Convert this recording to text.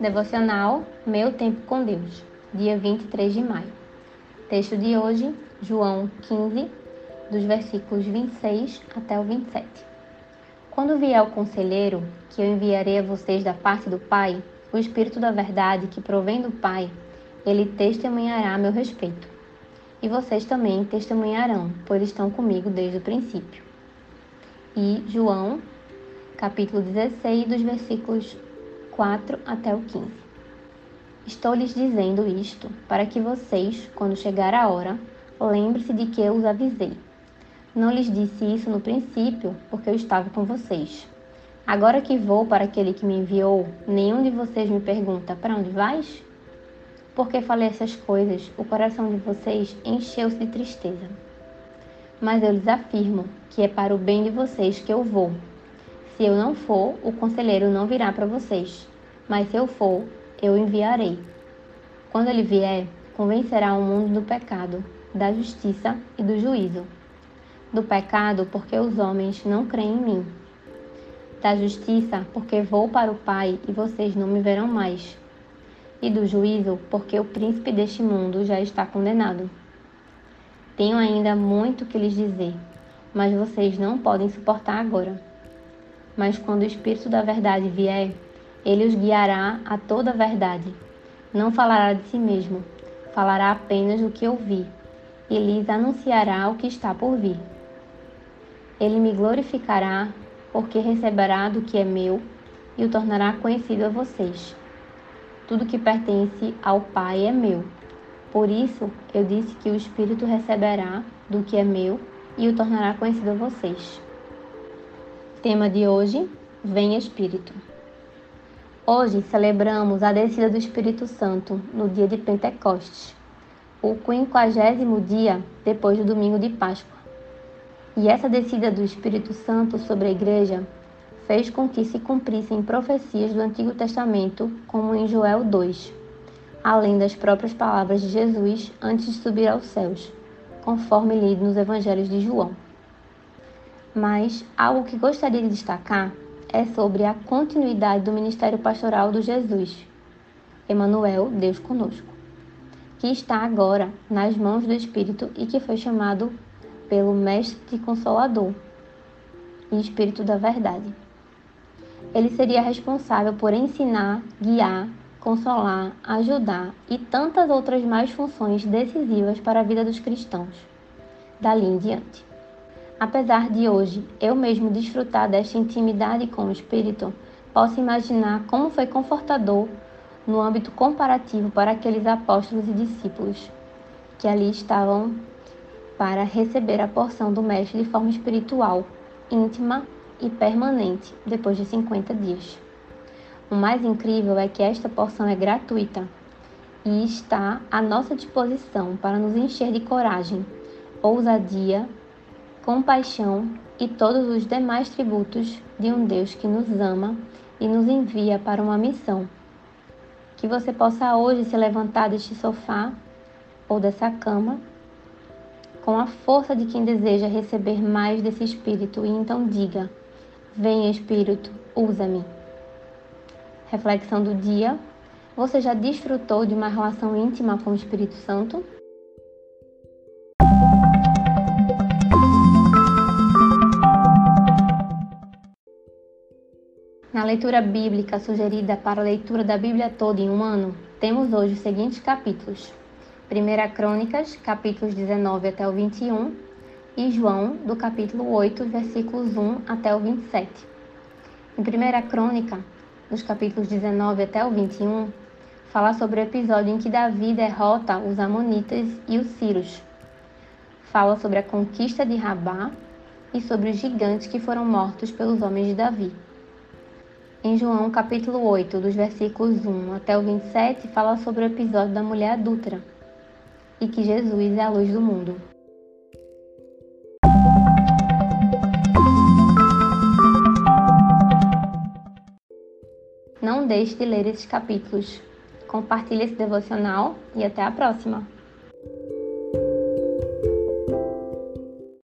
Devocional Meu Tempo com Deus, dia 23 de maio. Texto de hoje, João 15, dos versículos 26 até o 27. Quando vier o conselheiro, que eu enviarei a vocês da parte do Pai, o Espírito da Verdade que provém do Pai, ele testemunhará a meu respeito. E vocês também testemunharão, pois estão comigo desde o princípio. E João capítulo 16, dos versículos 4 até o 15. Estou lhes dizendo isto para que vocês, quando chegar a hora, lembre-se de que eu os avisei. Não lhes disse isso no princípio, porque eu estava com vocês. Agora que vou para aquele que me enviou, nenhum de vocês me pergunta: Para onde vais? Porque falei essas coisas, o coração de vocês encheu-se de tristeza. Mas eu lhes afirmo que é para o bem de vocês que eu vou. Se eu não for, o conselheiro não virá para vocês, mas se eu for, eu enviarei. Quando ele vier, convencerá o mundo do pecado, da justiça e do juízo. Do pecado, porque os homens não creem em mim. Da justiça, porque vou para o Pai e vocês não me verão mais. E do juízo, porque o príncipe deste mundo já está condenado. Tenho ainda muito que lhes dizer, mas vocês não podem suportar agora. Mas quando o Espírito da Verdade vier, ele os guiará a toda a verdade. Não falará de si mesmo, falará apenas do que ouvi, e lhes anunciará o que está por vir. Ele me glorificará, porque receberá do que é meu e o tornará conhecido a vocês. Tudo que pertence ao Pai é meu. Por isso eu disse que o Espírito receberá do que é meu e o tornará conhecido a vocês. Tema de hoje: Vem Espírito. Hoje celebramos a descida do Espírito Santo no dia de Pentecostes, o quinquagésimo dia depois do domingo de Páscoa. E essa descida do Espírito Santo sobre a igreja fez com que se cumprissem profecias do Antigo Testamento, como em Joel 2, além das próprias palavras de Jesus antes de subir aos céus, conforme lido nos evangelhos de João mas algo que gostaria de destacar é sobre a continuidade do ministério pastoral do Jesus, Emmanuel, Deus conosco, que está agora nas mãos do Espírito e que foi chamado pelo Mestre Consolador e Espírito da Verdade. Ele seria responsável por ensinar, guiar, consolar, ajudar e tantas outras mais funções decisivas para a vida dos cristãos, dali em diante. Apesar de hoje eu mesmo desfrutar desta intimidade com o Espírito, posso imaginar como foi confortador no âmbito comparativo para aqueles apóstolos e discípulos que ali estavam para receber a porção do Mestre de forma espiritual, íntima e permanente depois de 50 dias. O mais incrível é que esta porção é gratuita e está à nossa disposição para nos encher de coragem, ousadia compaixão e todos os demais tributos de um Deus que nos ama e nos envia para uma missão. Que você possa hoje se levantar deste sofá ou dessa cama com a força de quem deseja receber mais desse Espírito e então diga: Venha Espírito, usa-me. Reflexão do dia: Você já desfrutou de uma relação íntima com o Espírito Santo? Na leitura bíblica sugerida para a leitura da Bíblia toda em um ano, temos hoje os seguintes capítulos: 1 Crônicas, capítulos 19 até o 21, e João, do capítulo 8, versículos 1 até o 27. Em 1 Crônica, dos capítulos 19 até o 21, fala sobre o episódio em que Davi derrota os Amonitas e os Círios. Fala sobre a conquista de Rabá e sobre os gigantes que foram mortos pelos homens de Davi. Em João capítulo 8, dos versículos 1 até o 27, fala sobre o episódio da mulher adúltera e que Jesus é a luz do mundo. Não deixe de ler esses capítulos. Compartilhe esse devocional e até a próxima!